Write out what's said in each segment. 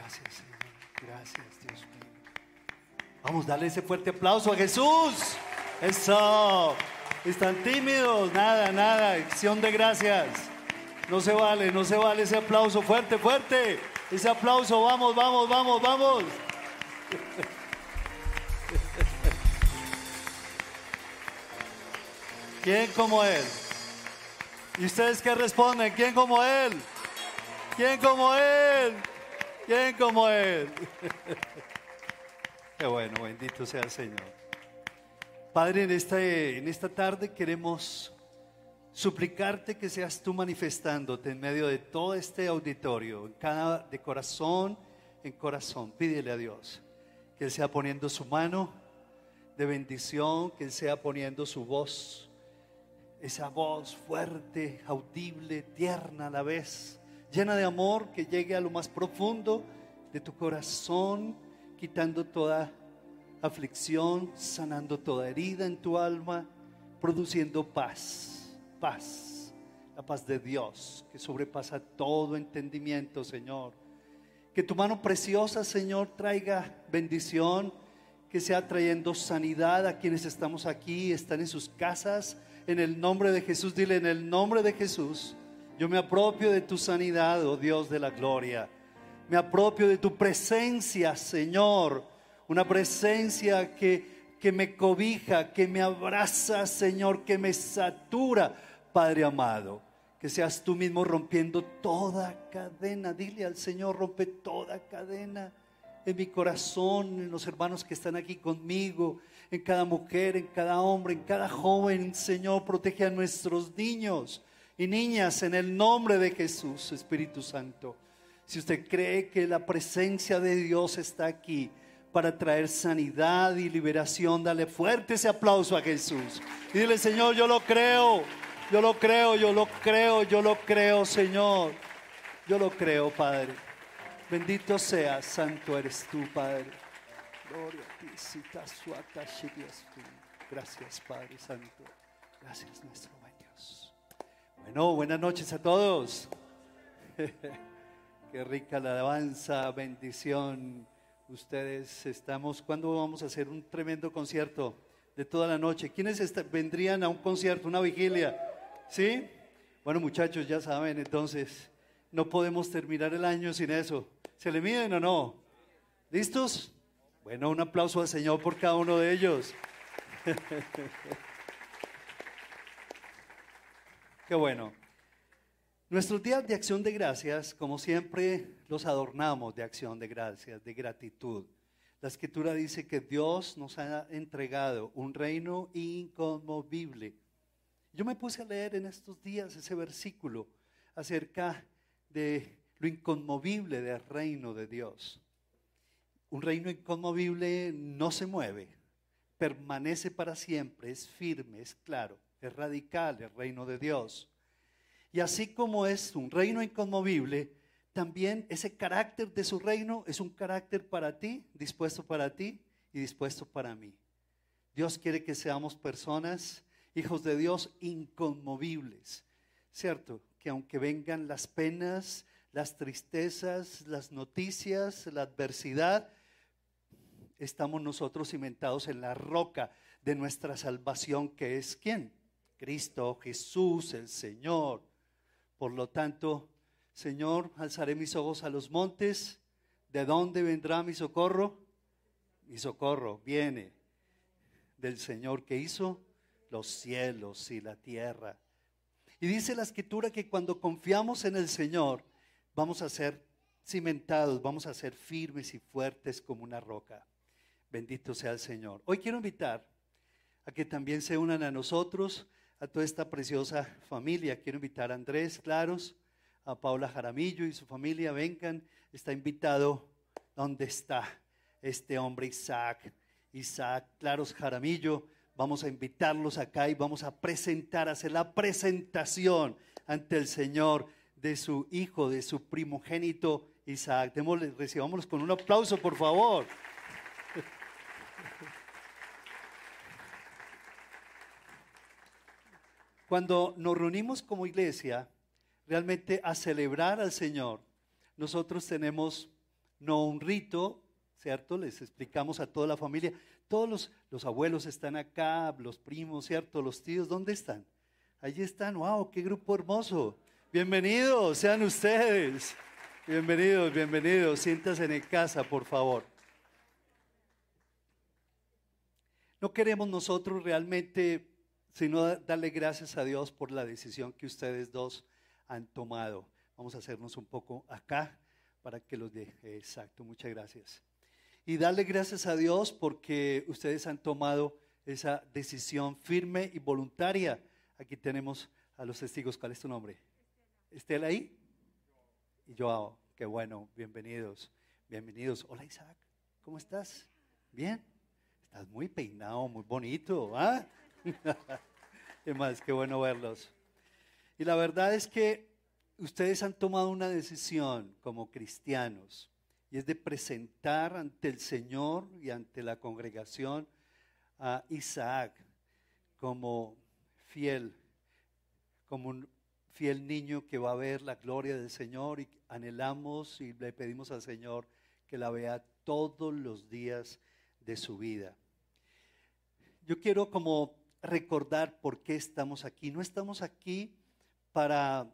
Gracias, Señor. Gracias, Dios mío. Vamos, darle ese fuerte aplauso a Jesús. Eso. Están tímidos. Nada, nada. Acción de gracias. No se vale, no se vale ese aplauso. Fuerte, fuerte. Ese aplauso. Vamos, vamos, vamos, vamos. ¿Quién como Él? ¿Y ustedes qué responden? ¿Quién como Él? ¿Quién como Él? ¿Quién como Él? Qué bueno, bendito sea el Señor. Padre, en esta, en esta tarde queremos suplicarte que seas tú manifestándote en medio de todo este auditorio, en cada, de corazón en corazón. Pídele a Dios que Él sea poniendo su mano de bendición, que Él sea poniendo su voz esa voz fuerte, audible, tierna a la vez, llena de amor que llegue a lo más profundo de tu corazón, quitando toda aflicción, sanando toda herida en tu alma, produciendo paz, paz, la paz de Dios que sobrepasa todo entendimiento, Señor. Que tu mano preciosa, Señor, traiga bendición, que sea trayendo sanidad a quienes estamos aquí, están en sus casas en el nombre de Jesús. Dile, en el nombre de Jesús, yo me apropio de tu sanidad, oh Dios de la gloria. Me apropio de tu presencia, Señor. Una presencia que, que me cobija, que me abraza, Señor, que me satura, Padre amado. Que seas tú mismo rompiendo toda cadena. Dile al Señor, rompe toda cadena en mi corazón, en los hermanos que están aquí conmigo, en cada mujer, en cada hombre, en cada joven. Señor, protege a nuestros niños y niñas en el nombre de Jesús, Espíritu Santo. Si usted cree que la presencia de Dios está aquí para traer sanidad y liberación, dale fuerte ese aplauso a Jesús. Y dile, Señor, yo lo creo, yo lo creo, yo lo creo, yo lo creo, Señor. Yo lo creo, Padre. Bendito sea, santo eres tú, Padre. Gloria a ti, Gracias, Padre Santo. Gracias, nuestro. Bueno, buenas noches a todos. Qué rica la alabanza, bendición. Ustedes estamos, ¿cuándo vamos a hacer un tremendo concierto de toda la noche? ¿Quiénes vendrían a un concierto, una vigilia? ¿Sí? Bueno, muchachos, ya saben, entonces, no podemos terminar el año sin eso. ¿Se le miden o no? ¿Listos? Bueno, un aplauso al Señor por cada uno de ellos. Qué bueno. Nuestros días de acción de gracias, como siempre, los adornamos de acción de gracias, de gratitud. La escritura dice que Dios nos ha entregado un reino inconmovible. Yo me puse a leer en estos días ese versículo acerca de lo inconmovible del reino de Dios. Un reino inconmovible no se mueve, permanece para siempre, es firme, es claro, es radical el reino de Dios. Y así como es un reino inconmovible, también ese carácter de su reino es un carácter para ti, dispuesto para ti y dispuesto para mí. Dios quiere que seamos personas, hijos de Dios, inconmovibles. ¿Cierto? Que aunque vengan las penas, las tristezas, las noticias, la adversidad, estamos nosotros cimentados en la roca de nuestra salvación, que es quién? Cristo, Jesús, el Señor. Por lo tanto, Señor, alzaré mis ojos a los montes. ¿De dónde vendrá mi socorro? Mi socorro viene del Señor que hizo los cielos y la tierra. Y dice la escritura que cuando confiamos en el Señor, vamos a ser cimentados, vamos a ser firmes y fuertes como una roca. Bendito sea el Señor. Hoy quiero invitar a que también se unan a nosotros, a toda esta preciosa familia. Quiero invitar a Andrés Claros, a Paula Jaramillo y su familia. Vengan, está invitado. ¿Dónde está este hombre Isaac? Isaac Claros Jaramillo. Vamos a invitarlos acá y vamos a presentar, hacer la presentación ante el Señor de su hijo, de su primogénito Isaac. Démosle, recibámoslos con un aplauso, por favor. Cuando nos reunimos como iglesia, realmente a celebrar al Señor, nosotros tenemos no un rito, ¿cierto? Les explicamos a toda la familia. Todos los, los abuelos están acá, los primos, ¿cierto? Los tíos, ¿dónde están? Allí están, wow, qué grupo hermoso. Bienvenidos, sean ustedes. Bienvenidos, bienvenidos. Siéntanse en casa, por favor. No queremos nosotros realmente sino darle gracias a Dios por la decisión que ustedes dos han tomado. Vamos a hacernos un poco acá para que los de exacto, muchas gracias. Y darle gracias a Dios porque ustedes han tomado esa decisión firme y voluntaria. Aquí tenemos a los testigos. ¿Cuál es tu nombre? Estela ahí. Y yo, qué bueno, bienvenidos, bienvenidos. Hola Isaac, ¿cómo estás? Bien. Estás muy peinado, muy bonito, ¿ah? ¿Qué más? Qué bueno verlos. Y la verdad es que ustedes han tomado una decisión como cristianos y es de presentar ante el Señor y ante la congregación a Isaac como fiel, como un fiel niño que va a ver la gloria del Señor y anhelamos y le pedimos al Señor que la vea todos los días de su vida. Yo quiero como recordar por qué estamos aquí. No estamos aquí para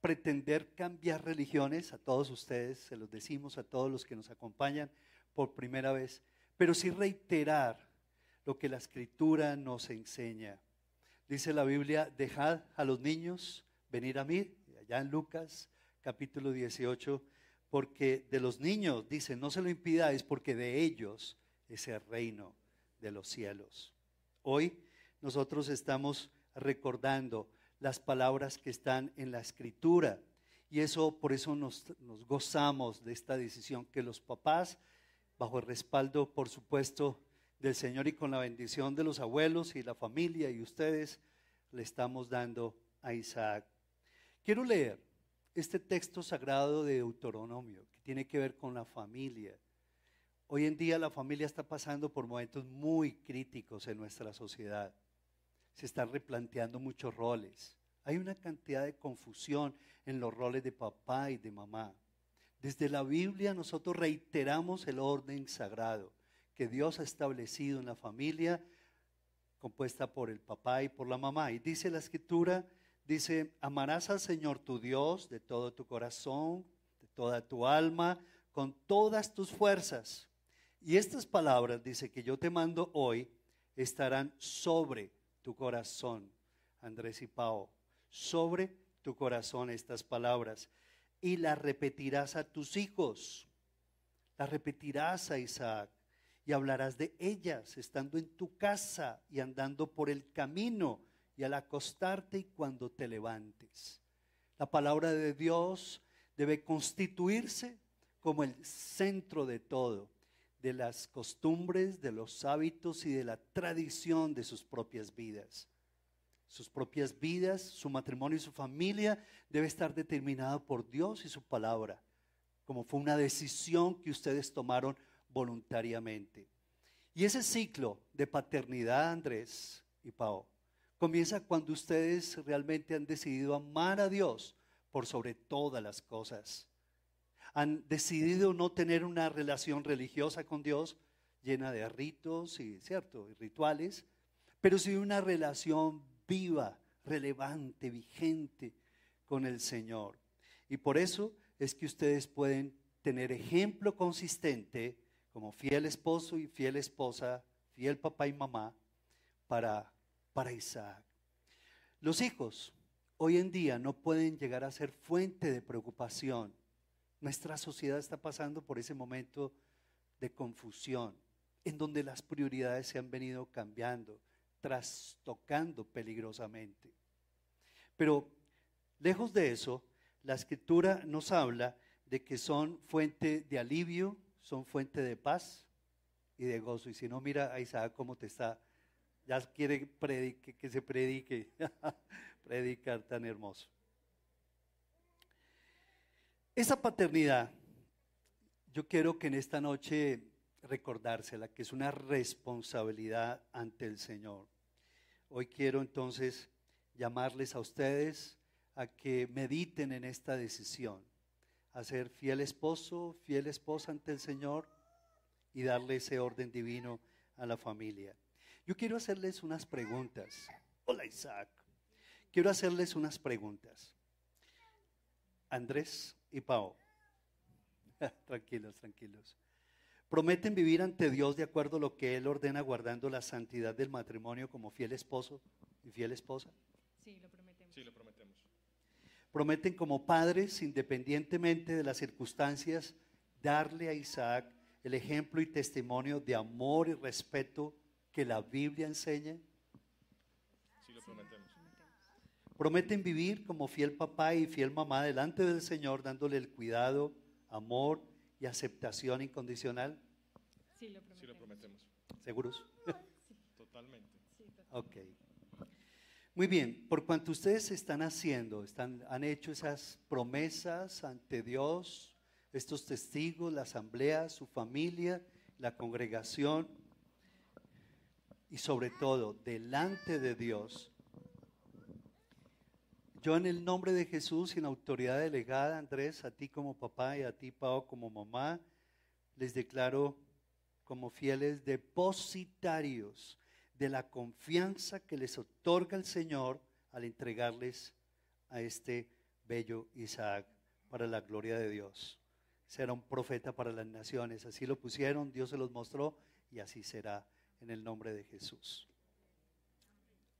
pretender cambiar religiones, a todos ustedes, se los decimos a todos los que nos acompañan por primera vez, pero sí reiterar lo que la escritura nos enseña. Dice la Biblia, dejad a los niños venir a mí, allá en Lucas capítulo 18, porque de los niños, dice, no se lo impidáis, porque de ellos es el reino de los cielos. Hoy nosotros estamos recordando las palabras que están en la escritura. Y eso, por eso nos, nos, gozamos de esta decisión que los papás, bajo el respaldo, por supuesto, del Señor y con la bendición de los abuelos y la familia y ustedes, le estamos dando a Isaac. Quiero leer este texto sagrado de Deuteronomio, que tiene que ver con la familia. Hoy en día la familia está pasando por momentos muy críticos en nuestra sociedad. Se están replanteando muchos roles. Hay una cantidad de confusión en los roles de papá y de mamá. Desde la Biblia nosotros reiteramos el orden sagrado que Dios ha establecido en la familia compuesta por el papá y por la mamá. Y dice la escritura, dice, amarás al Señor tu Dios de todo tu corazón, de toda tu alma, con todas tus fuerzas. Y estas palabras, dice que yo te mando hoy, estarán sobre tu corazón, Andrés y Pau, sobre tu corazón estas palabras. Y las repetirás a tus hijos, las repetirás a Isaac y hablarás de ellas estando en tu casa y andando por el camino y al acostarte y cuando te levantes. La palabra de Dios debe constituirse como el centro de todo de las costumbres, de los hábitos y de la tradición de sus propias vidas. Sus propias vidas, su matrimonio y su familia debe estar determinado por Dios y su palabra, como fue una decisión que ustedes tomaron voluntariamente. Y ese ciclo de paternidad, Andrés y Pau, comienza cuando ustedes realmente han decidido amar a Dios por sobre todas las cosas han decidido no tener una relación religiosa con Dios llena de ritos y, ¿cierto? y rituales, pero sí una relación viva, relevante, vigente con el Señor. Y por eso es que ustedes pueden tener ejemplo consistente como fiel esposo y fiel esposa, fiel papá y mamá para, para Isaac. Los hijos hoy en día no pueden llegar a ser fuente de preocupación nuestra sociedad está pasando por ese momento de confusión, en donde las prioridades se han venido cambiando, trastocando peligrosamente. Pero lejos de eso, la escritura nos habla de que son fuente de alivio, son fuente de paz y de gozo. Y si no, mira a Isaac cómo te está, ya quiere que se predique, predicar tan hermoso. Esa paternidad, yo quiero que en esta noche recordársela, que es una responsabilidad ante el Señor. Hoy quiero entonces llamarles a ustedes a que mediten en esta decisión, a ser fiel esposo, fiel esposa ante el Señor y darle ese orden divino a la familia. Yo quiero hacerles unas preguntas. Hola Isaac. Quiero hacerles unas preguntas. Andrés y Pau. tranquilos, tranquilos. ¿Prometen vivir ante Dios de acuerdo a lo que Él ordena guardando la santidad del matrimonio como fiel esposo y fiel esposa? Sí, lo prometemos. Sí, lo prometemos. Prometen como padres, independientemente de las circunstancias, darle a Isaac el ejemplo y testimonio de amor y respeto que la Biblia enseña. Sí, lo prometemos. Prometen vivir como fiel papá y fiel mamá delante del Señor, dándole el cuidado, amor y aceptación incondicional. Sí, lo Sí, lo prometemos. ¿Seguros? Totalmente. Sí, total. Ok. Muy bien, por cuanto ustedes están haciendo, están, han hecho esas promesas ante Dios, estos testigos, la asamblea, su familia, la congregación, y sobre todo delante de Dios. Yo en el nombre de Jesús y en autoridad delegada, Andrés, a ti como papá y a ti, Pao, como mamá, les declaro como fieles depositarios de la confianza que les otorga el Señor al entregarles a este bello Isaac para la gloria de Dios. Será un profeta para las naciones. Así lo pusieron, Dios se los mostró y así será en el nombre de Jesús.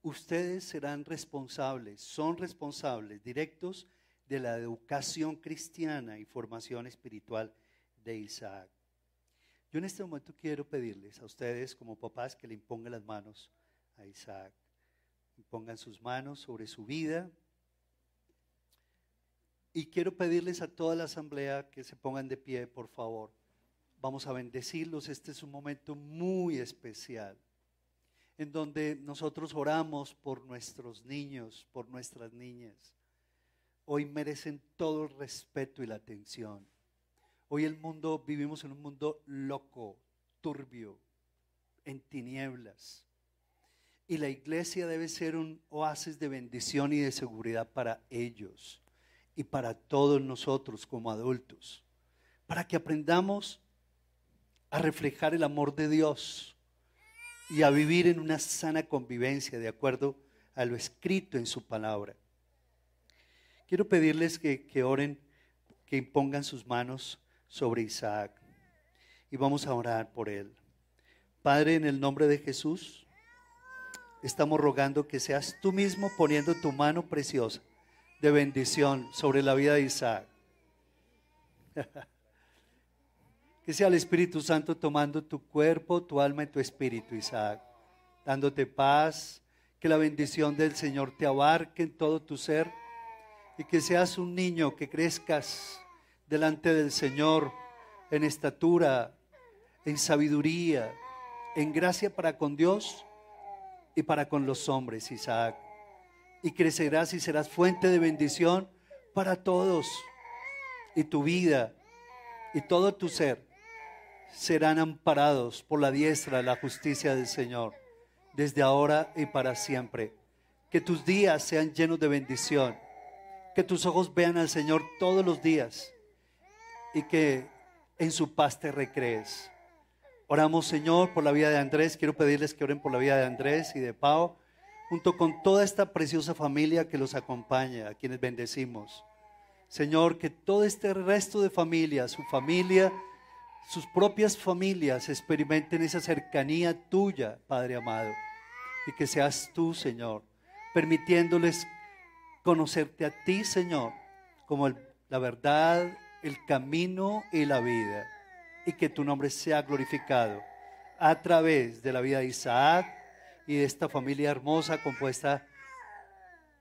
Ustedes serán responsables, son responsables directos de la educación cristiana y formación espiritual de Isaac. Yo en este momento quiero pedirles a ustedes como papás que le impongan las manos a Isaac. Impongan sus manos sobre su vida. Y quiero pedirles a toda la asamblea que se pongan de pie, por favor. Vamos a bendecirlos. Este es un momento muy especial en donde nosotros oramos por nuestros niños, por nuestras niñas. Hoy merecen todo el respeto y la atención. Hoy el mundo, vivimos en un mundo loco, turbio, en tinieblas. Y la iglesia debe ser un oasis de bendición y de seguridad para ellos y para todos nosotros como adultos. Para que aprendamos a reflejar el amor de Dios y a vivir en una sana convivencia de acuerdo a lo escrito en su palabra. Quiero pedirles que, oren, que impongan sus manos sobre Isaac. Y vamos a orar por él. Padre, en el nombre de Jesús, estamos rogando que seas tú mismo poniendo tu mano preciosa de bendición sobre la vida de Isaac. sea el Espíritu Santo tomando tu cuerpo, tu alma y tu espíritu, Isaac, dándote paz, que la bendición del Señor te abarque en todo tu ser y que seas un niño que crezcas delante del Señor en estatura, en sabiduría, en gracia para con Dios y para con los hombres, Isaac. Y crecerás y serás fuente de bendición para todos. Y tu vida y todo tu ser serán amparados por la diestra de la justicia del Señor, desde ahora y para siempre. Que tus días sean llenos de bendición. Que tus ojos vean al Señor todos los días y que en su paz te recrees. Oramos, Señor, por la vida de Andrés. Quiero pedirles que oren por la vida de Andrés y de Pau, junto con toda esta preciosa familia que los acompaña, a quienes bendecimos. Señor, que todo este resto de familias, su familia, sus propias familias experimenten esa cercanía tuya, Padre amado. Y que seas tú, Señor, permitiéndoles conocerte a ti, Señor, como la verdad, el camino y la vida. Y que tu nombre sea glorificado a través de la vida de Isaac y de esta familia hermosa compuesta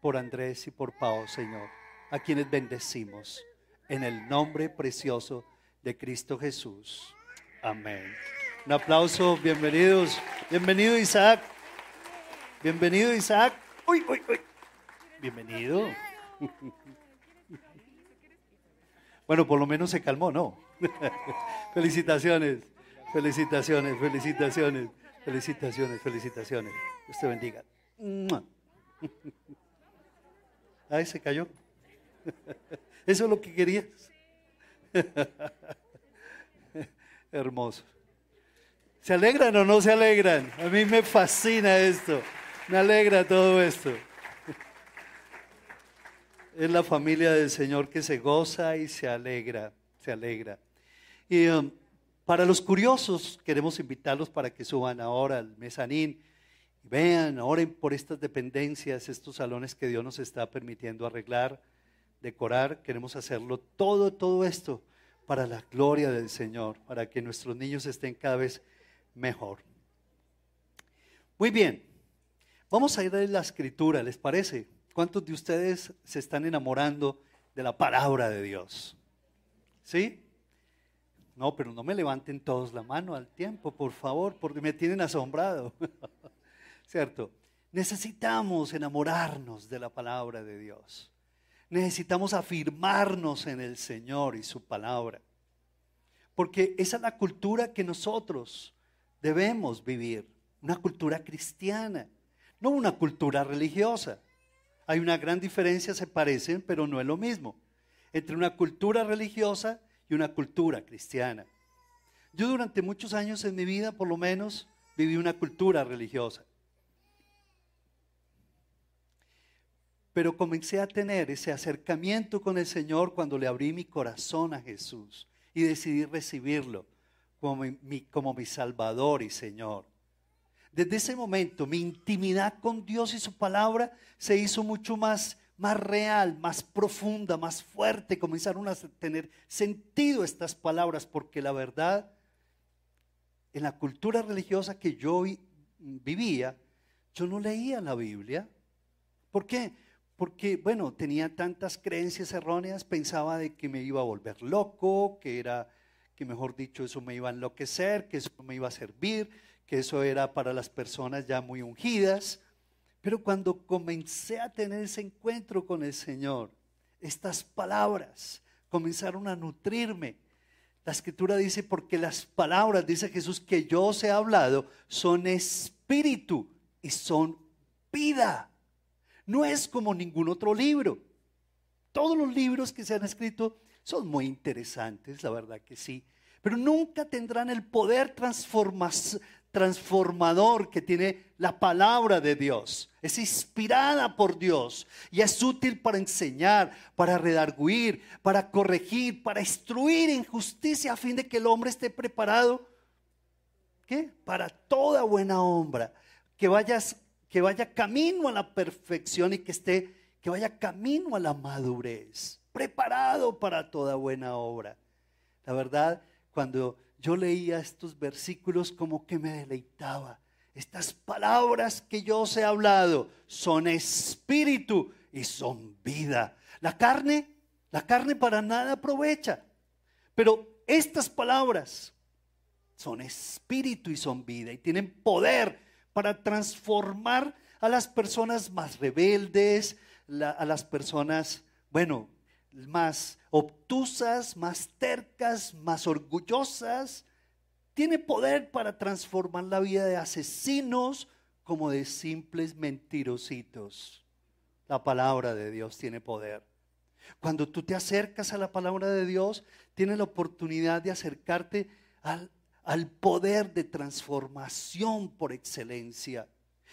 por Andrés y por Pao, Señor, a quienes bendecimos en el nombre precioso de Cristo Jesús. Amén. Un aplauso, bienvenidos. Bienvenido Isaac. Bienvenido Isaac. Uy, uy, uy. Bienvenido. Bueno, por lo menos se calmó, ¿no? felicitaciones, felicitaciones, felicitaciones, felicitaciones, felicitaciones. Dios te bendiga. Ay, se cayó. Eso es lo que querías. Hermoso. ¿Se alegran o no se alegran? A mí me fascina esto. Me alegra todo esto. Es la familia del Señor que se goza y se alegra, se alegra. Y um, para los curiosos, queremos invitarlos para que suban ahora al mezanín y vean, oren por estas dependencias, estos salones que Dios nos está permitiendo arreglar, decorar. Queremos hacerlo todo, todo esto para la gloria del Señor, para que nuestros niños estén cada vez mejor. Muy bien, vamos a ir a la escritura, ¿les parece? ¿Cuántos de ustedes se están enamorando de la palabra de Dios? ¿Sí? No, pero no me levanten todos la mano al tiempo, por favor, porque me tienen asombrado. ¿Cierto? Necesitamos enamorarnos de la palabra de Dios. Necesitamos afirmarnos en el Señor y su palabra. Porque esa es la cultura que nosotros debemos vivir, una cultura cristiana, no una cultura religiosa. Hay una gran diferencia, se parecen, pero no es lo mismo, entre una cultura religiosa y una cultura cristiana. Yo durante muchos años en mi vida, por lo menos, viví una cultura religiosa. Pero comencé a tener ese acercamiento con el Señor cuando le abrí mi corazón a Jesús y decidí recibirlo como mi, como mi Salvador y Señor. Desde ese momento mi intimidad con Dios y su palabra se hizo mucho más, más real, más profunda, más fuerte. Comenzaron a tener sentido estas palabras porque la verdad, en la cultura religiosa que yo vivía, yo no leía la Biblia. ¿Por qué? Porque, bueno, tenía tantas creencias erróneas, pensaba de que me iba a volver loco, que era, que mejor dicho, eso me iba a enloquecer, que eso me iba a servir que eso era para las personas ya muy ungidas. Pero cuando comencé a tener ese encuentro con el Señor, estas palabras comenzaron a nutrirme. La escritura dice, porque las palabras, dice Jesús, que yo os he hablado, son espíritu y son vida. No es como ningún otro libro. Todos los libros que se han escrito son muy interesantes, la verdad que sí, pero nunca tendrán el poder transformador que tiene la palabra de Dios. Es inspirada por Dios y es útil para enseñar, para redarguir, para corregir, para instruir en justicia a fin de que el hombre esté preparado. ¿Qué? Para toda buena obra, que vayas que vaya camino a la perfección y que esté que vaya camino a la madurez, preparado para toda buena obra. La verdad, cuando yo leía estos versículos como que me deleitaba. Estas palabras que yo os he hablado son espíritu y son vida. La carne, la carne para nada aprovecha. Pero estas palabras son espíritu y son vida y tienen poder para transformar a las personas más rebeldes, a las personas, bueno, más obtusas, más tercas, más orgullosas. Tiene poder para transformar la vida de asesinos como de simples mentirositos. La palabra de Dios tiene poder. Cuando tú te acercas a la palabra de Dios, tienes la oportunidad de acercarte al, al poder de transformación por excelencia.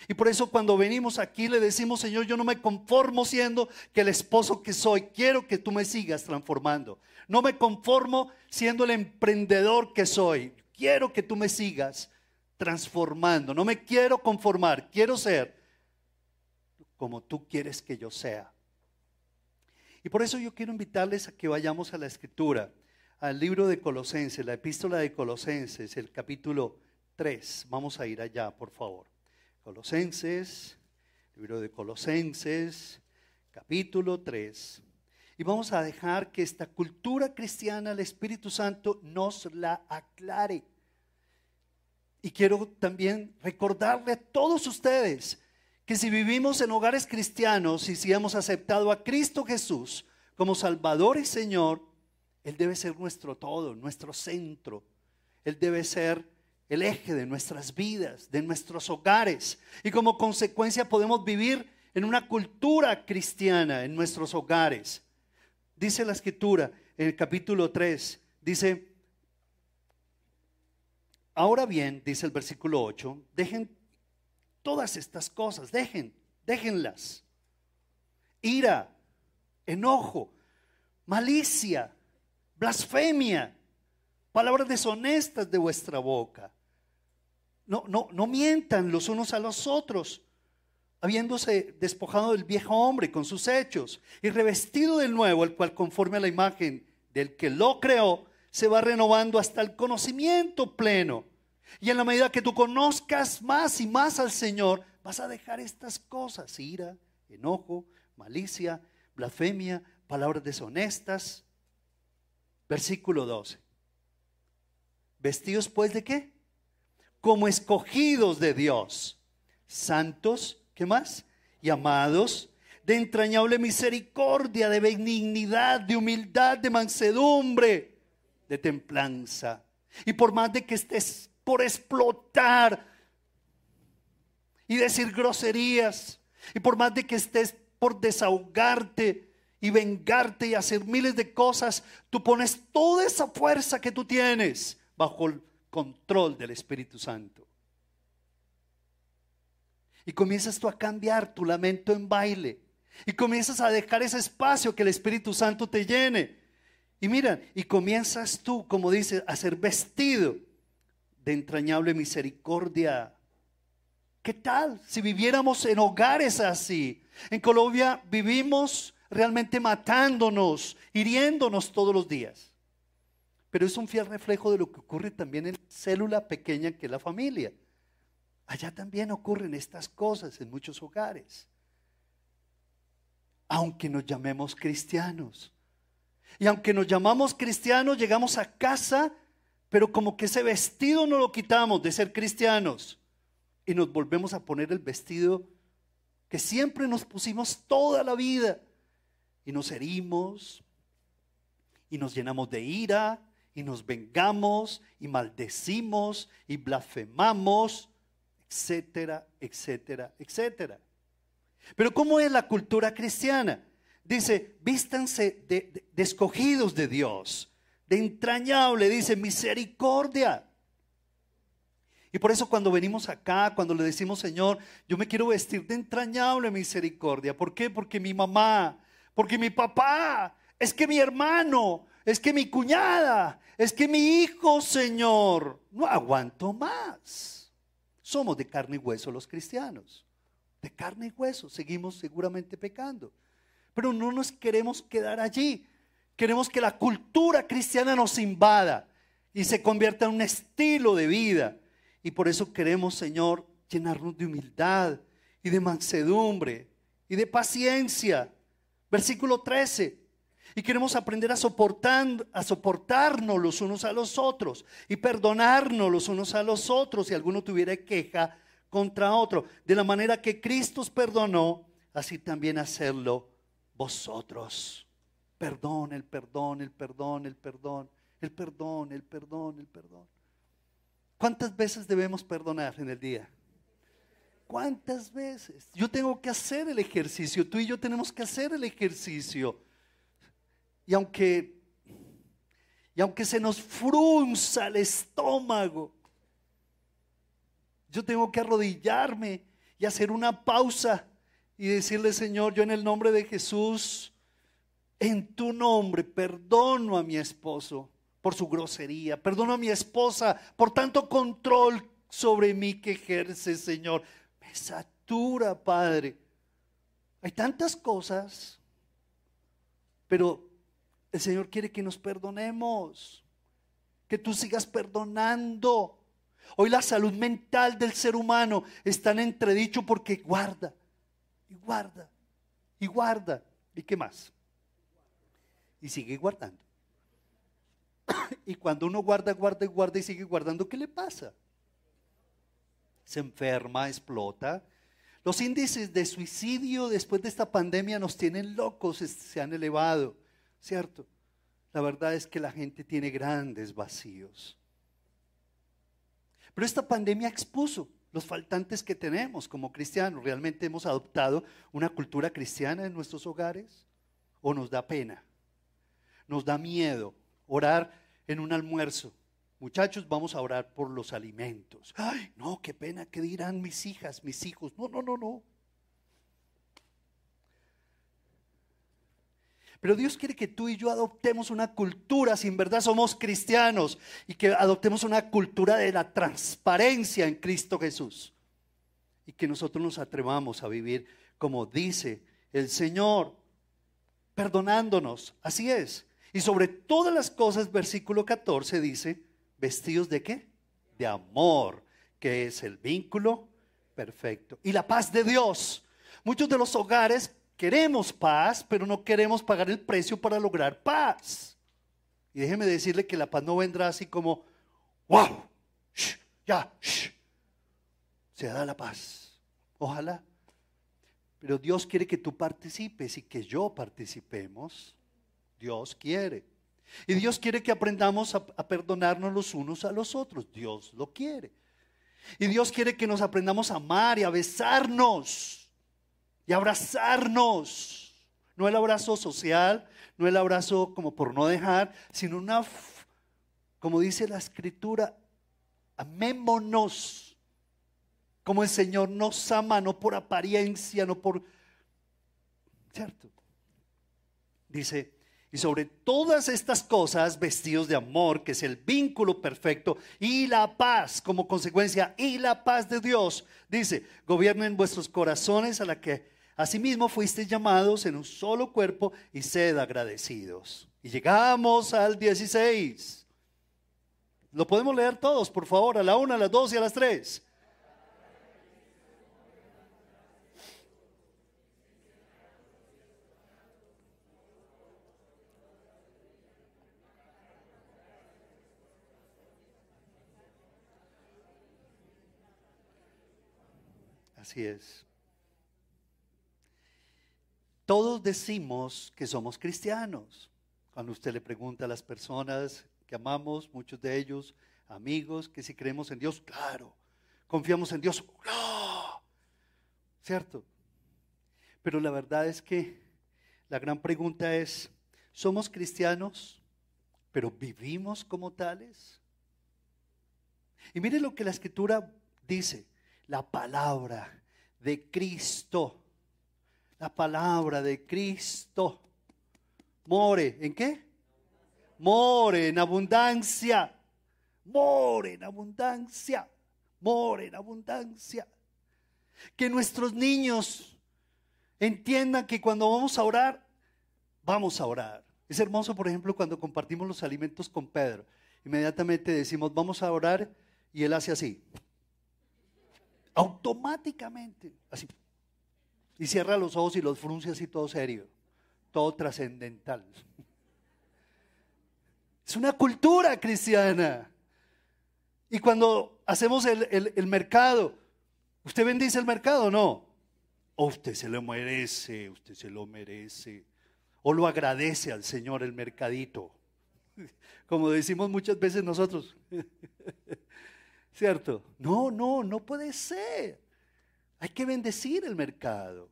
Y por eso cuando venimos aquí le decimos, Señor, yo no me conformo siendo que el esposo que soy, quiero que tú me sigas transformando. No me conformo siendo el emprendedor que soy, quiero que tú me sigas transformando. No me quiero conformar, quiero ser como tú quieres que yo sea. Y por eso yo quiero invitarles a que vayamos a la escritura, al libro de Colosenses, la epístola de Colosenses, el capítulo 3. Vamos a ir allá, por favor. Colosenses, libro de Colosenses, capítulo 3. Y vamos a dejar que esta cultura cristiana, el Espíritu Santo, nos la aclare. Y quiero también recordarle a todos ustedes que si vivimos en hogares cristianos y si hemos aceptado a Cristo Jesús como Salvador y Señor, Él debe ser nuestro todo, nuestro centro. Él debe ser el eje de nuestras vidas, de nuestros hogares. Y como consecuencia podemos vivir en una cultura cristiana en nuestros hogares. Dice la escritura en el capítulo 3, dice, ahora bien, dice el versículo 8, dejen todas estas cosas, dejen, déjenlas. Ira, enojo, malicia, blasfemia, palabras deshonestas de vuestra boca. No, no, no mientan los unos a los otros, habiéndose despojado del viejo hombre con sus hechos y revestido del nuevo, el cual conforme a la imagen del que lo creó, se va renovando hasta el conocimiento pleno. Y en la medida que tú conozcas más y más al Señor, vas a dejar estas cosas, ira, enojo, malicia, blasfemia, palabras deshonestas. Versículo 12. Vestidos pues de qué? Como escogidos de Dios, santos, ¿qué más? Y amados, de entrañable misericordia, de benignidad, de humildad, de mansedumbre, de templanza. Y por más de que estés por explotar y decir groserías, y por más de que estés por desahogarte y vengarte y hacer miles de cosas, tú pones toda esa fuerza que tú tienes bajo el control del Espíritu Santo. Y comienzas tú a cambiar tu lamento en baile. Y comienzas a dejar ese espacio que el Espíritu Santo te llene. Y mira, y comienzas tú, como dice, a ser vestido de entrañable misericordia. ¿Qué tal si viviéramos en hogares así? En Colombia vivimos realmente matándonos, hiriéndonos todos los días. Pero es un fiel reflejo de lo que ocurre también en la célula pequeña que es la familia. Allá también ocurren estas cosas en muchos hogares. Aunque nos llamemos cristianos. Y aunque nos llamamos cristianos, llegamos a casa, pero como que ese vestido no lo quitamos de ser cristianos. Y nos volvemos a poner el vestido que siempre nos pusimos toda la vida. Y nos herimos, y nos llenamos de ira, y nos vengamos, y maldecimos, y blasfemamos etcétera, etcétera, etcétera. Pero ¿cómo es la cultura cristiana? Dice, vístanse de, escogidos de Dios, de entrañable, dice, misericordia. Y por eso cuando venimos acá, cuando le decimos, Señor, yo me quiero vestir de entrañable misericordia. ¿Por qué? Porque mi mamá, porque mi papá, es que mi hermano, es que mi cuñada, es que mi hijo, Señor, no aguanto más. Somos de carne y hueso los cristianos. De carne y hueso. Seguimos seguramente pecando. Pero no nos queremos quedar allí. Queremos que la cultura cristiana nos invada y se convierta en un estilo de vida. Y por eso queremos, Señor, llenarnos de humildad y de mansedumbre y de paciencia. Versículo 13 y queremos aprender a, soportar, a soportarnos los unos a los otros y perdonarnos los unos a los otros si alguno tuviera queja contra otro. De la manera que Cristo os perdonó, así también hacerlo vosotros. Perdón, el perdón, el perdón, el perdón, el perdón, el perdón, el perdón. ¿Cuántas veces debemos perdonar en el día? ¿Cuántas veces? Yo tengo que hacer el ejercicio, tú y yo tenemos que hacer el ejercicio y aunque, y aunque se nos frunza el estómago, yo tengo que arrodillarme y hacer una pausa y decirle, Señor, yo en el nombre de Jesús, en tu nombre, perdono a mi esposo por su grosería, perdono a mi esposa por tanto control sobre mí que ejerce, Señor. Satura, Padre. Hay tantas cosas, pero el Señor quiere que nos perdonemos, que tú sigas perdonando. Hoy la salud mental del ser humano está en entredicho porque guarda, y guarda, y guarda. ¿Y qué más? Y sigue guardando. Y cuando uno guarda, guarda guarda y sigue guardando, ¿qué le pasa? Se enferma, explota. Los índices de suicidio después de esta pandemia nos tienen locos, se han elevado. ¿cierto? La verdad es que la gente tiene grandes vacíos. Pero esta pandemia expuso los faltantes que tenemos como cristianos. ¿Realmente hemos adoptado una cultura cristiana en nuestros hogares? ¿O nos da pena? nos da miedo orar en un almuerzo. Muchachos, vamos a orar por los alimentos. Ay, no, qué pena, ¿qué dirán mis hijas, mis hijos? No, no, no, no. Pero Dios quiere que tú y yo adoptemos una cultura, si en verdad somos cristianos, y que adoptemos una cultura de la transparencia en Cristo Jesús. Y que nosotros nos atrevamos a vivir como dice el Señor, perdonándonos. Así es. Y sobre todas las cosas, versículo 14 dice, vestidos de qué? De amor, que es el vínculo perfecto. Y la paz de Dios. Muchos de los hogares Queremos paz, pero no queremos pagar el precio para lograr paz. Y déjeme decirle que la paz no vendrá así como, wow, ya, se da la paz. Ojalá. Pero Dios quiere que tú participes y que yo participemos. Dios quiere. Y Dios quiere que aprendamos a, perdonarnos los unos a los otros. Dios lo quiere. Y Dios quiere que nos aprendamos a amar y a besarnos y abrazarnos. No el abrazo social, no el abrazo como por no dejar, sino una, como dice la escritura, amémonos. Como el Señor nos ama, no por apariencia, no por... ¿Cierto? Dice, y sobre todas estas cosas, vestidos de amor, que es el vínculo perfecto, y la paz como consecuencia, y la paz de Dios, dice, gobiernen vuestros corazones a la que Asimismo fuisteis llamados en un solo cuerpo y sed agradecidos. Y llegamos al 16. Lo podemos leer todos, por favor, a la una, a las dos y a las tres. Así es. Todos decimos que somos cristianos. Cuando usted le pregunta a las personas que amamos, muchos de ellos, amigos, que si creemos en Dios, claro. Confiamos en Dios, ¡no! ¿Cierto? Pero la verdad es que la gran pregunta es, ¿somos cristianos, pero vivimos como tales? Y mire lo que la escritura dice, la palabra de Cristo la palabra de Cristo. More, ¿en qué? More en abundancia. More en abundancia. More en abundancia. Que nuestros niños entiendan que cuando vamos a orar, vamos a orar. Es hermoso, por ejemplo, cuando compartimos los alimentos con Pedro. Inmediatamente decimos, vamos a orar, y él hace así. Automáticamente, así. Y cierra los ojos y los frunce así todo serio, todo trascendental. Es una cultura cristiana. Y cuando hacemos el, el, mercado, ¿usted bendice el mercado o no? O usted se lo merece, usted se lo merece. O lo agradece al Señor el mercadito. Como decimos muchas veces nosotros. ¿Cierto? No, no, no puede ser. Hay que bendecir el mercado.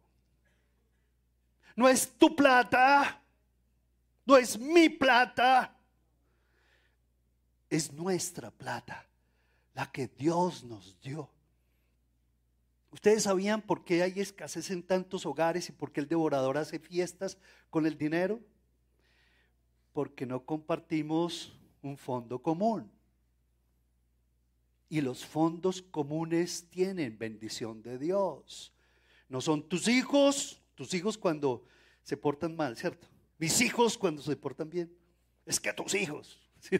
No es tu plata, no es mi plata, es nuestra plata, la que Dios nos dio. ¿Ustedes sabían por qué hay escasez en tantos hogares y por qué el devorador hace fiestas con el dinero? Porque no compartimos un fondo común. Y los fondos comunes tienen bendición de Dios. No son tus hijos, tus hijos cuando se portan mal, ¿cierto? Mis hijos cuando se portan bien. Es que tus hijos.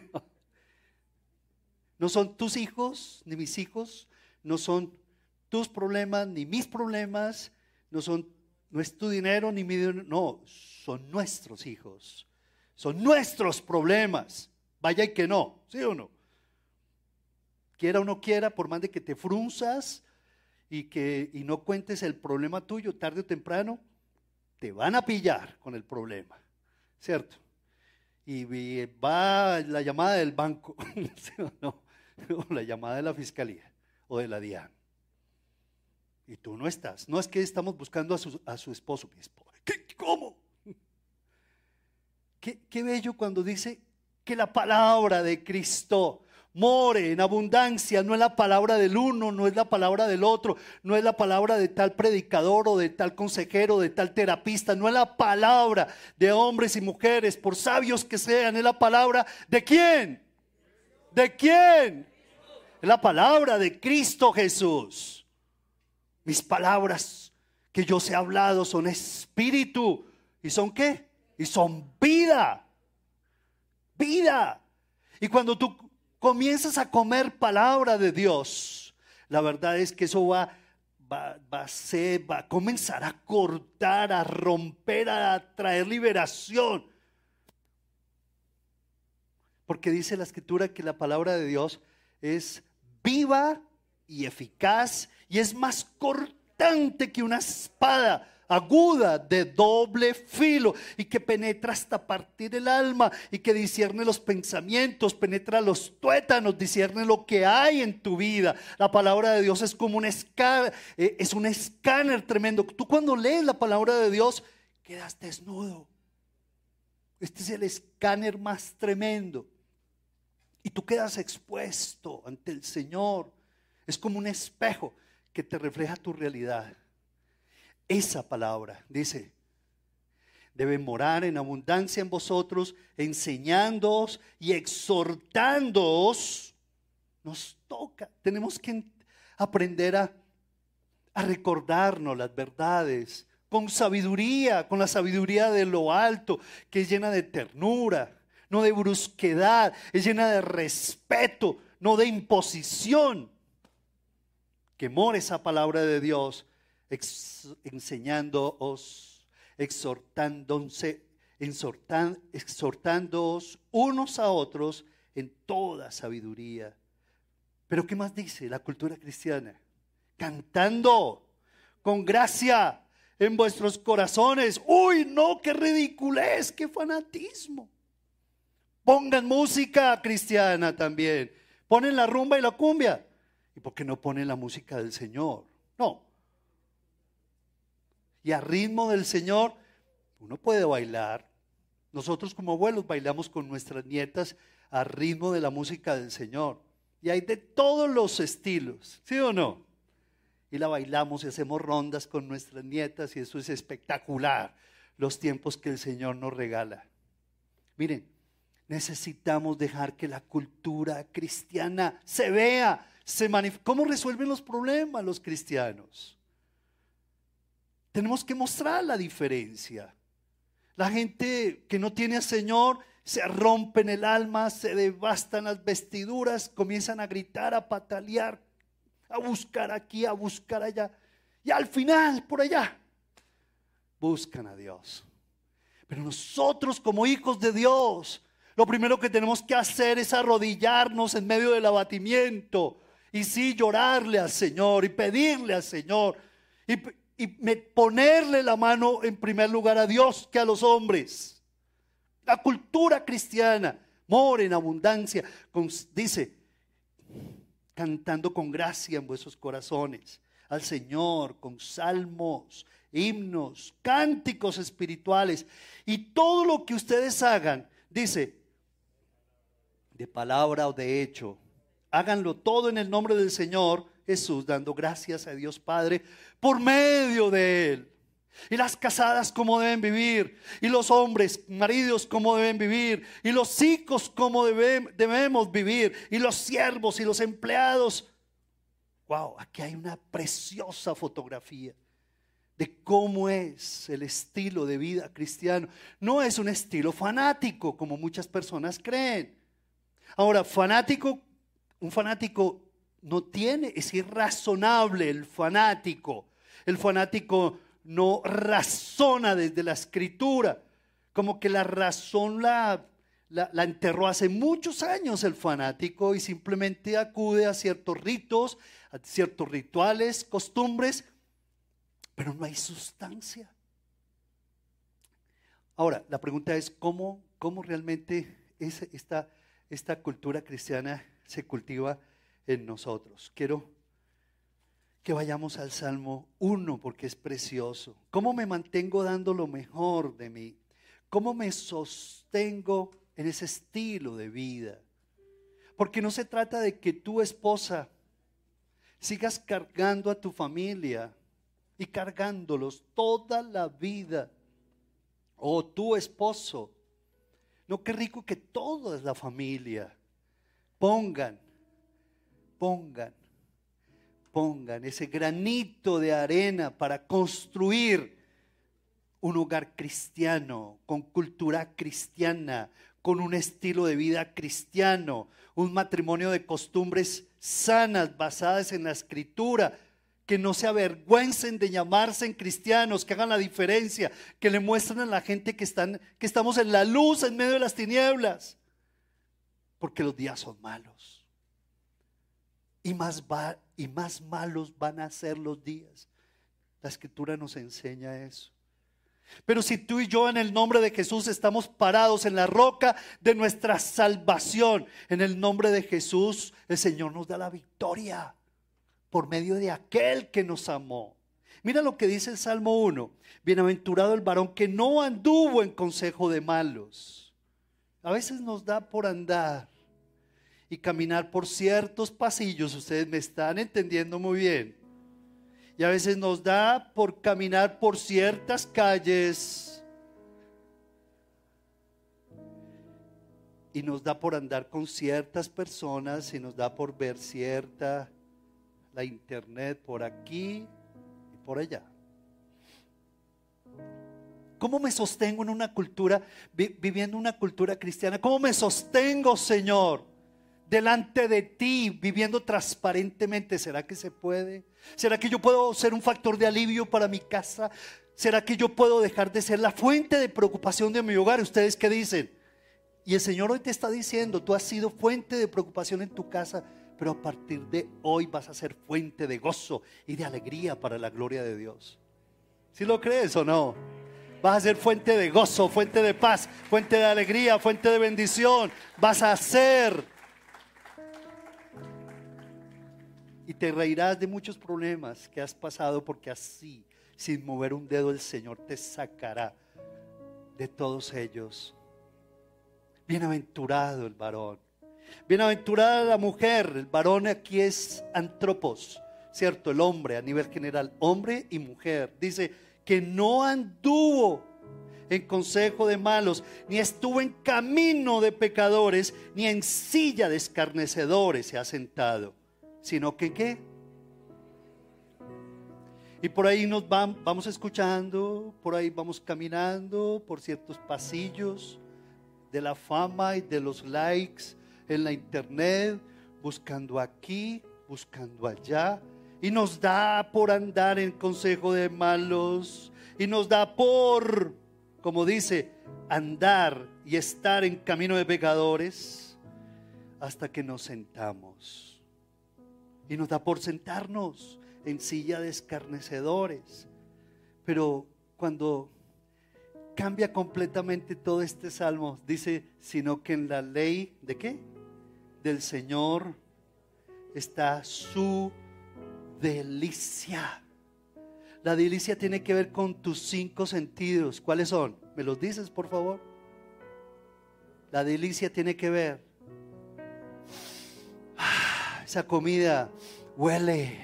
No son tus hijos ni mis hijos, no son tus problemas ni mis problemas, no son no es tu dinero ni mi dinero, no, son nuestros hijos. Son nuestros problemas. Vaya y que no, ¿sí o no? Quiera o no quiera, por más de que te frunzas y que y no cuentes el problema tuyo tarde o temprano, te van a pillar con el problema, ¿cierto? Y va la llamada del banco, o la llamada de la fiscalía o de la DIAN. Y tú no estás. No es que estamos buscando a su, a su esposo. ¿Qué, ¿Cómo? qué, qué bello cuando dice que la palabra de Cristo more en abundancia, no es la palabra del uno, no es la palabra del otro, no es la palabra de tal predicador o de tal consejero, de tal terapista, no es la palabra de hombres y mujeres, por sabios que sean, es la palabra de quién, de quién, es la palabra de Cristo Jesús. Mis palabras que yo os he hablado son espíritu y son qué, y son vida, vida. Y cuando tú comienzas a comer palabra de Dios, la verdad es que eso va, va, va a ser, va a comenzar a cortar, a romper, a traer liberación. Porque dice la escritura que la palabra de Dios es viva y eficaz y es más cortante que una espada aguda de doble filo y que penetra hasta partir el alma y que discierne los pensamientos, penetra los tuétanos, discierne lo que hay en tu vida. La palabra de Dios es como un escáner, eh, es un escáner tremendo. Tú cuando lees la palabra de Dios quedas desnudo. Este es el escáner más tremendo. Y tú quedas expuesto ante el Señor. Es como un espejo que te refleja tu realidad. Esa palabra, dice, debe morar en abundancia en vosotros, enseñándoos y exhortándoos. Nos toca, tenemos que aprender a, recordarnos las verdades con sabiduría, con la sabiduría de lo alto, que es llena de ternura, no de brusquedad, es llena de respeto, no de imposición. Que more esa palabra de Dios ex, enseñándoos, exhortándose, exhortan, exhortándoos unos a otros en toda sabiduría. Pero ¿qué más dice la cultura cristiana? Cantando con gracia en vuestros corazones. Uy, no, qué ridiculez, qué fanatismo. Pongan música cristiana también. Ponen la rumba y la cumbia. ¿Y por qué no ponen la música del Señor? No, y a ritmo del Señor, uno puede bailar. Nosotros como abuelos bailamos con nuestras nietas a ritmo de la música del Señor. Y hay de todos los estilos, ¿sí o no? Y la bailamos y hacemos rondas con nuestras nietas y eso es espectacular, los tiempos que el Señor nos regala. Miren, necesitamos dejar que la cultura cristiana se vea, se ¿Cómo resuelven los problemas los cristianos? Tenemos que mostrar la diferencia. La gente que no tiene al Señor se rompe en el alma, se devastan las vestiduras, comienzan a gritar, a patalear, a buscar aquí, a buscar allá. Y al final, por allá, buscan a Dios. Pero nosotros como hijos de Dios, lo primero que tenemos que hacer es arrodillarnos en medio del abatimiento y sí llorarle al Señor y pedirle al Señor. Y, y ponerle la mano en primer lugar a Dios que a los hombres. La cultura cristiana mora en abundancia, dice, cantando con gracia en vuestros corazones al Señor, con salmos, himnos, cánticos espirituales y todo lo que ustedes hagan, dice, de palabra o de hecho, háganlo todo en el nombre del Señor Jesús, dando gracias a Dios Padre por medio de Él. Y las casadas cómo deben vivir, y los hombres, maridos cómo deben vivir, y los hijos cómo debemos vivir, y los siervos y los empleados. Wow, aquí hay una preciosa fotografía de cómo es el estilo de vida cristiano. No es un estilo fanático como muchas personas creen. Ahora, fanático, un fanático no tiene, es irrazonable el fanático. El fanático no razona desde la escritura, como que la razón la, la, enterró hace muchos años el fanático y simplemente acude a ciertos ritos, a ciertos rituales, costumbres, pero no hay sustancia. Ahora, la pregunta es cómo, cómo realmente es esta, esta cultura cristiana se cultiva en nosotros. Quiero que vayamos al Salmo 1 porque es precioso. ¿Cómo me mantengo dando lo mejor de mí? ¿Cómo me sostengo en ese estilo de vida? Porque no se trata de que tu esposa sigas cargando a tu familia y cargándolos toda la vida. O tu esposo. No, qué rico que toda la familia pongan, pongan, pongan ese granito de arena para construir un hogar cristiano, con cultura cristiana, con un estilo de vida cristiano, un matrimonio de costumbres sanas, basadas en la escritura, que no se avergüencen de llamarse cristianos, que hagan la diferencia, que le muestren a la gente que, están, que estamos en la luz en medio de las tinieblas, porque los días son malos. Y más, va, y más malos van a ser los días. La escritura nos enseña eso. Pero si tú y yo en el nombre de Jesús estamos parados en la roca de nuestra salvación, en el nombre de Jesús, el Señor nos da la victoria por medio de aquel que nos amó. Mira lo que dice el Salmo 1. Bienaventurado el varón que no anduvo en consejo de malos. A veces nos da por andar y caminar por ciertos pasillos. Ustedes me están entendiendo muy bien. Y a veces nos da por caminar por ciertas calles. Y nos da por andar con ciertas personas y nos da por ver cierta la internet por aquí y por allá. ¿Cómo me sostengo en una cultura, viviendo una cultura cristiana? ¿Cómo me sostengo, Señor, delante de ti, viviendo transparentemente? ¿Será que se puede? ¿Será que yo puedo ser un factor de alivio para mi casa? ¿Será que yo puedo dejar de ser la fuente de preocupación de mi hogar? ¿Ustedes qué dicen? Y el Señor hoy te está diciendo, tú has sido fuente de preocupación en tu casa pero a partir de hoy vas a ser fuente de gozo y de alegría para la gloria de Dios. ¿Si lo crees o no? Vas a ser fuente de gozo, fuente de paz, fuente de alegría, fuente de bendición. Vas a ser. Y te reirás de muchos problemas que has pasado porque así, sin mover un dedo, el Señor te sacará de todos ellos. Bienaventurado el varón Bienaventurada la mujer, el varón aquí es antropos, ¿cierto? El hombre a nivel general, hombre y mujer. Dice que no anduvo en consejo de malos, ni estuvo en camino de pecadores, ni en silla de escarnecedores se ha sentado, sino que qué? Y por ahí nos vamos escuchando, por ahí vamos caminando por ciertos pasillos de la fama y de los likes en la internet, buscando aquí, buscando allá. Y nos da por andar en consejo de malos. Y nos da por, como dice, andar y estar en camino de pecadores hasta que nos sentamos. Y nos da por sentarnos en silla de escarnecedores. Pero cuando cambia completamente todo este salmo, dice, sino que en la ley, ¿de qué? del Señor está su delicia. La delicia tiene que ver con tus cinco sentidos. ¿Cuáles son? ¿Me los dices, por favor? La delicia tiene que ver. Esa comida huele.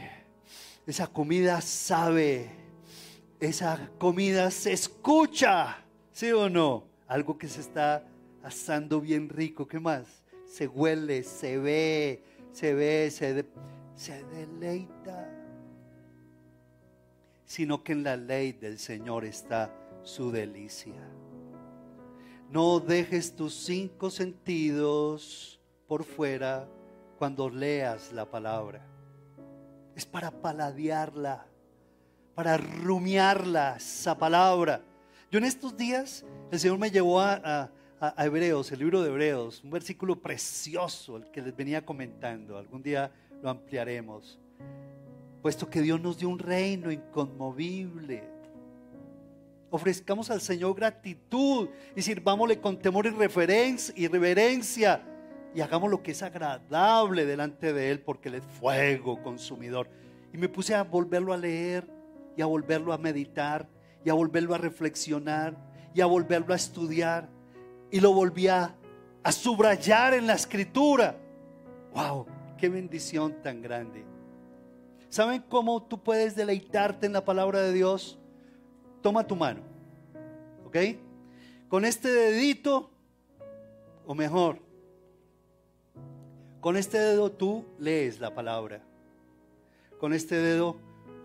Esa comida sabe. Esa comida se escucha. ¿Sí o no? Algo que se está asando bien rico. ¿Qué más? se huele, se ve, se ve, se, se deleita, sino que en la ley del Señor está su delicia. No dejes tus cinco sentidos por fuera cuando leas la palabra. Es para paladearla, para rumiarla, esa palabra. Yo en estos días, el Señor me llevó a a, Hebreos, el libro de Hebreos, un versículo precioso, el que les venía comentando, algún día lo ampliaremos, puesto que Dios nos dio un reino inconmovible. Ofrezcamos al Señor gratitud y sirvámosle con temor y reverencia y hagamos lo que es agradable delante de Él porque Él es fuego consumidor. Y me puse a volverlo a leer y a volverlo a meditar y a volverlo a reflexionar y a volverlo a estudiar y lo volví a, subrayar en la escritura. ¡Wow! ¡Qué bendición tan grande! ¿Saben cómo tú puedes deleitarte en la palabra de Dios? Toma tu mano, ¿ok? Con este dedito, o mejor, con este dedo tú lees la palabra. Con este dedo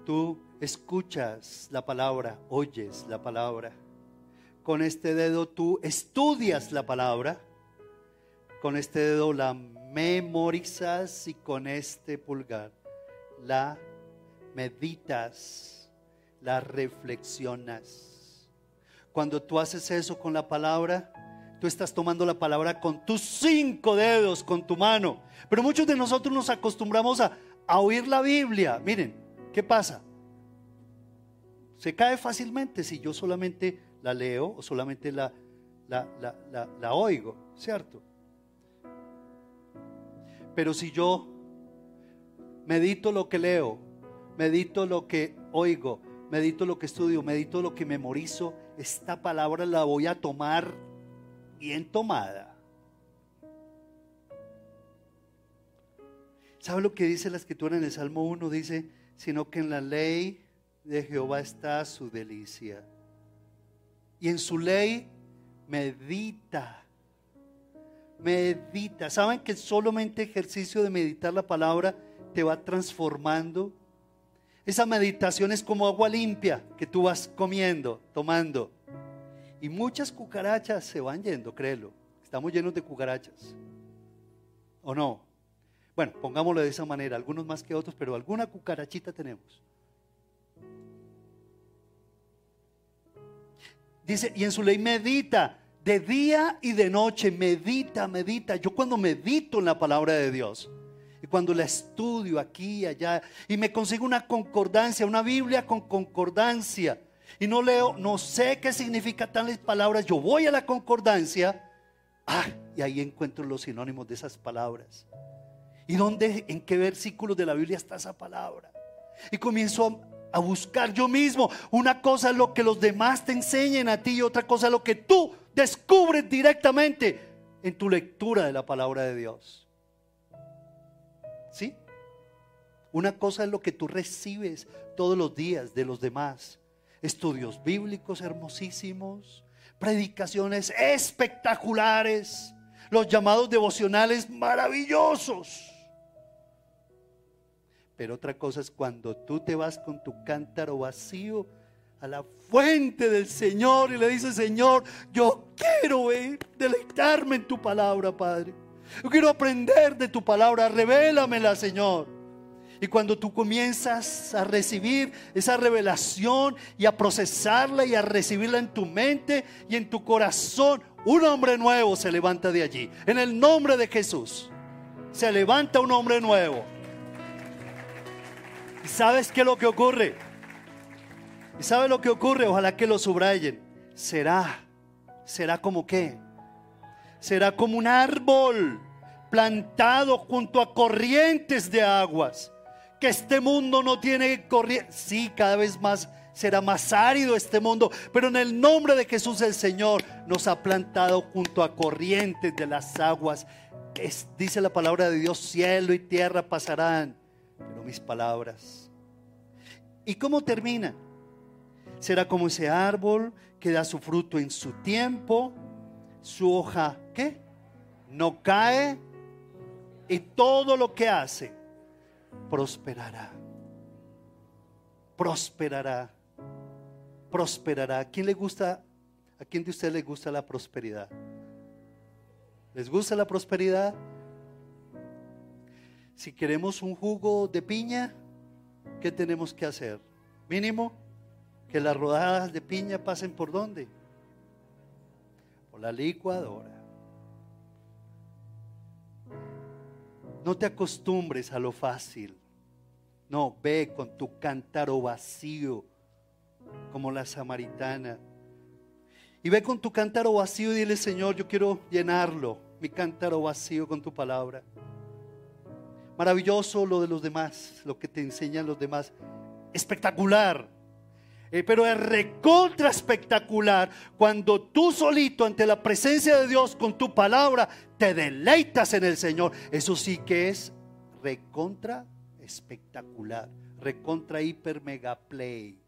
tú escuchas la palabra, oyes la palabra. Con este dedo tú estudias la palabra. Con este dedo la memorizas y con este pulgar la meditas, la reflexionas. Cuando tú haces eso con la palabra, tú estás tomando la palabra con tus cinco dedos, con tu mano. Pero muchos de nosotros nos acostumbramos a, a oír la Biblia. Miren, ¿qué pasa? Se cae fácilmente si yo solamente la leo o solamente la, la, la, la oigo, ¿cierto? Pero si yo medito lo que leo, medito lo que oigo, medito lo que estudio, medito lo que memorizo, esta palabra la voy a tomar bien tomada. ¿Sabe lo que dice la escritura en el Salmo 1? Dice, sino que en la ley de Jehová está su delicia. Y en su ley medita. Medita. ¿Saben que solamente ejercicio de meditar la palabra te va transformando? Esa meditación es como agua limpia que tú vas comiendo, tomando. Y muchas cucarachas se van yendo, créelo. Estamos llenos de cucarachas. ¿O no? Bueno, pongámoslo de esa manera, algunos más que otros, pero alguna cucarachita tenemos. Dice, y en su ley medita de día y de noche, medita, medita. Yo cuando medito en la palabra de Dios, y cuando la estudio aquí y allá, y me consigo una concordancia, una Biblia con concordancia, y no leo, no sé qué significa tales palabras, yo voy a la concordancia, ah, y ahí encuentro los sinónimos de esas palabras. ¿Y dónde, en qué versículos de la Biblia está esa palabra? Y comienzo a, buscar yo mismo. Una cosa es lo que los demás te enseñen a ti y otra cosa es lo que tú descubres directamente en tu lectura de la palabra de Dios. ¿Sí? Una cosa es lo que tú recibes todos los días de los demás. Estudios bíblicos hermosísimos, predicaciones espectaculares, los llamados devocionales maravillosos. Pero otra cosa es cuando tú te vas con tu cántaro vacío a la fuente del Señor y le dices, Señor, yo quiero eh, deleitarme en tu palabra, Padre. Yo quiero aprender de tu palabra, revélamela, Señor. Y cuando tú comienzas a recibir esa revelación y a procesarla y a recibirla en tu mente y en tu corazón, un hombre nuevo se levanta de allí. En el nombre de Jesús se levanta un hombre nuevo. ¿Y sabes qué es lo que ocurre? ¿Y sabes lo que ocurre? Ojalá que lo subrayen. Será, será como qué? Será como un árbol plantado junto a corrientes de aguas. Que este mundo no tiene corriente. Sí, cada vez más será más árido este mundo, pero en el nombre de Jesús el Señor nos ha plantado junto a corrientes de las aguas. dice la palabra de Dios, cielo y tierra pasarán, pero mis palabras. ¿Y cómo termina? Será como ese árbol que da su fruto en su tiempo, su hoja, ¿qué? No cae y todo lo que hace prosperará. Prosperará. Prosperará. ¿A quién le gusta? ¿A quién de ustedes le gusta la prosperidad? ¿Les gusta la prosperidad? Si queremos un jugo de piña, ¿qué tenemos que hacer? Mínimo, que las rodajas de piña pasen por dónde? Por la licuadora. No te acostumbres a lo fácil. No, ve con tu cántaro vacío, como la samaritana. Y ve con tu cántaro vacío y dile, Señor, yo quiero llenarlo, mi cántaro vacío con tu palabra. Maravilloso lo de los demás, lo que te enseñan los demás. Espectacular. Eh, pero es recontra espectacular cuando tú solito ante la presencia de Dios con tu palabra te deleitas en el Señor. Eso sí que es recontra espectacular, recontra hiper mega play.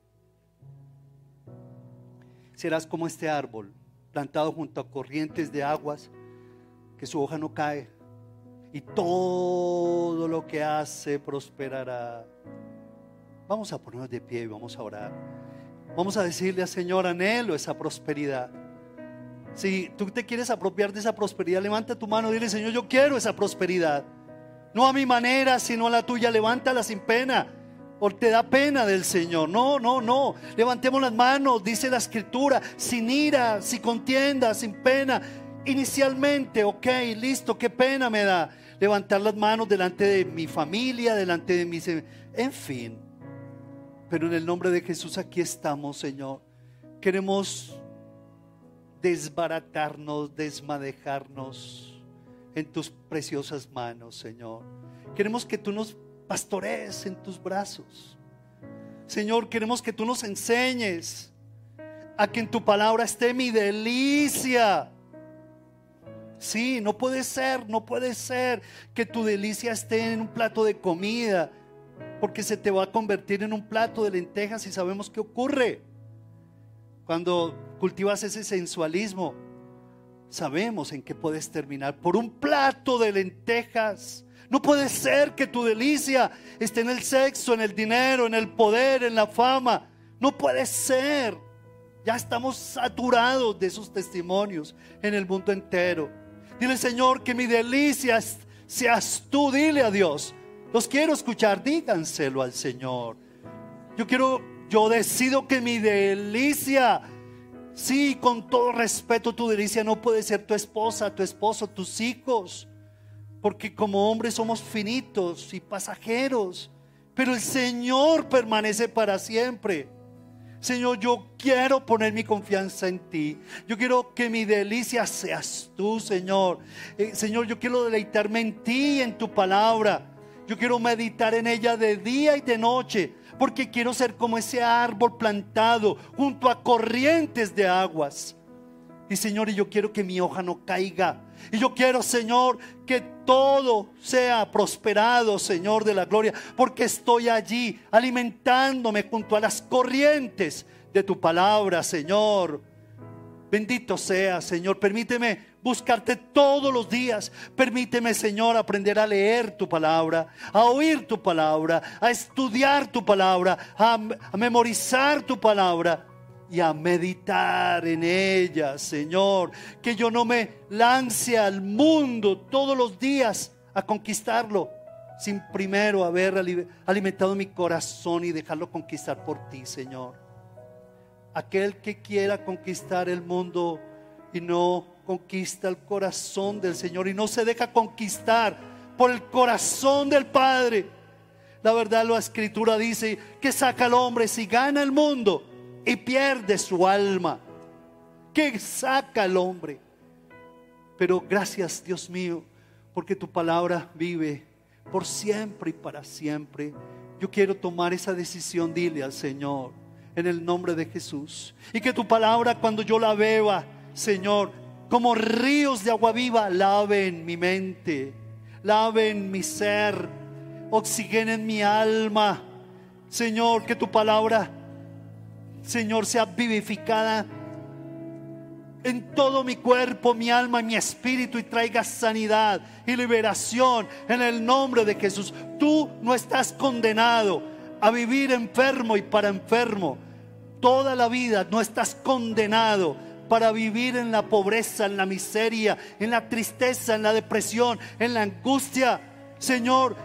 Serás como este árbol plantado junto a corrientes de aguas, que su hoja no cae y todo lo que hace prosperará. Vamos a ponernos de pie y vamos a orar. Vamos a decirle al Señor, anhelo esa prosperidad. Si tú te quieres apropiar de esa prosperidad, levanta tu mano y dile, Señor, yo quiero esa prosperidad. No a mi manera, sino a la tuya. Levántala sin pena. O te da pena del Señor. No, no, no. Levantemos las manos, dice la escritura, sin ira, sin contienda, sin pena. Inicialmente, ok, listo, qué pena me da. Levantar las manos delante de mi familia, delante de mis... En fin. Pero en el nombre de Jesús aquí estamos, Señor. Queremos desbaratarnos, desmadejarnos en tus preciosas manos, Señor. Queremos que tú nos pastorees en tus brazos. Señor, queremos que tú nos enseñes a que en tu palabra esté mi delicia. Sí, no puede ser, no puede ser que tu delicia esté en un plato de comida, porque se te va a convertir en un plato de lentejas y sabemos qué ocurre. Cuando cultivas ese sensualismo, sabemos en qué puedes terminar. Por un plato de lentejas. No puede ser que tu delicia esté en el sexo, en el dinero, en el poder, en la fama. No puede ser. Ya estamos saturados de esos testimonios en el mundo entero. Dile, Señor, que mi delicia seas tú. Dile a Dios. Los quiero escuchar. Díganselo al Señor. Yo quiero, yo decido que mi delicia Sí, con todo respeto, tu delicia no puede ser tu esposa, tu esposo, tus hijos, porque como hombres somos finitos y pasajeros, pero el Señor permanece para siempre. Señor, yo quiero poner mi confianza en ti. Yo quiero que mi delicia seas tú, Señor. Eh, Señor, yo quiero deleitarme en ti, en tu palabra. Yo quiero meditar en ella de día y de noche porque quiero ser como ese árbol plantado junto a corrientes de aguas. Y Señor, y yo quiero que mi hoja no caiga. Y yo quiero, Señor, que todo sea prosperado, Señor de la gloria, porque estoy allí alimentándome junto a las corrientes de tu palabra, Señor. Bendito sea, Señor. Permíteme buscarte todos los días. Permíteme, Señor, aprender a leer tu palabra, a oír tu palabra, a estudiar tu palabra, a, memorizar tu palabra y a meditar en ella, Señor. Que yo no me lance al mundo todos los días a conquistarlo sin primero haber alimentado mi corazón y dejarlo conquistar por ti, Señor. Aquel que quiera conquistar el mundo y no conquista el corazón del Señor y no se deja conquistar por el corazón del Padre. La verdad, la escritura dice que saca al hombre si gana el mundo y pierde su alma. Que saca al hombre. Pero gracias, Dios mío, porque tu palabra vive por siempre y para siempre. Yo quiero tomar esa decisión, dile al Señor, en el nombre de Jesús. Y que tu palabra, cuando yo la beba, Señor, como ríos de agua viva, laven mi mente, laven mi ser, oxigenen mi alma. Señor, que tu palabra, Señor, sea vivificada en todo mi cuerpo, mi alma mi espíritu y traiga sanidad y liberación en el nombre de Jesús. Tú no estás condenado a vivir enfermo y para enfermo. Toda la vida no estás condenado para vivir en la pobreza, en la miseria, en la tristeza, en la depresión, en la angustia. Señor,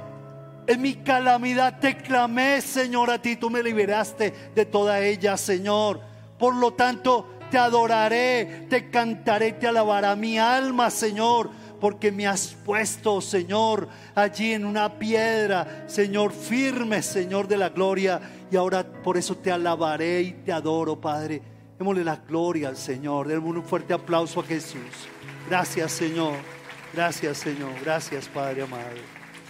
en mi calamidad te clamé, Señor, a ti tú me liberaste de toda ella, Señor. Por lo tanto, te adoraré, te cantaré, te alabará mi alma, Señor, porque me has puesto, Señor, allí en una piedra, Señor, firme, Señor de la gloria. Y ahora por eso te alabaré y te adoro, Padre. Démosle la gloria al Señor. Démosle un fuerte aplauso a Jesús. Gracias, Señor. Gracias, Señor. Gracias, Padre amado.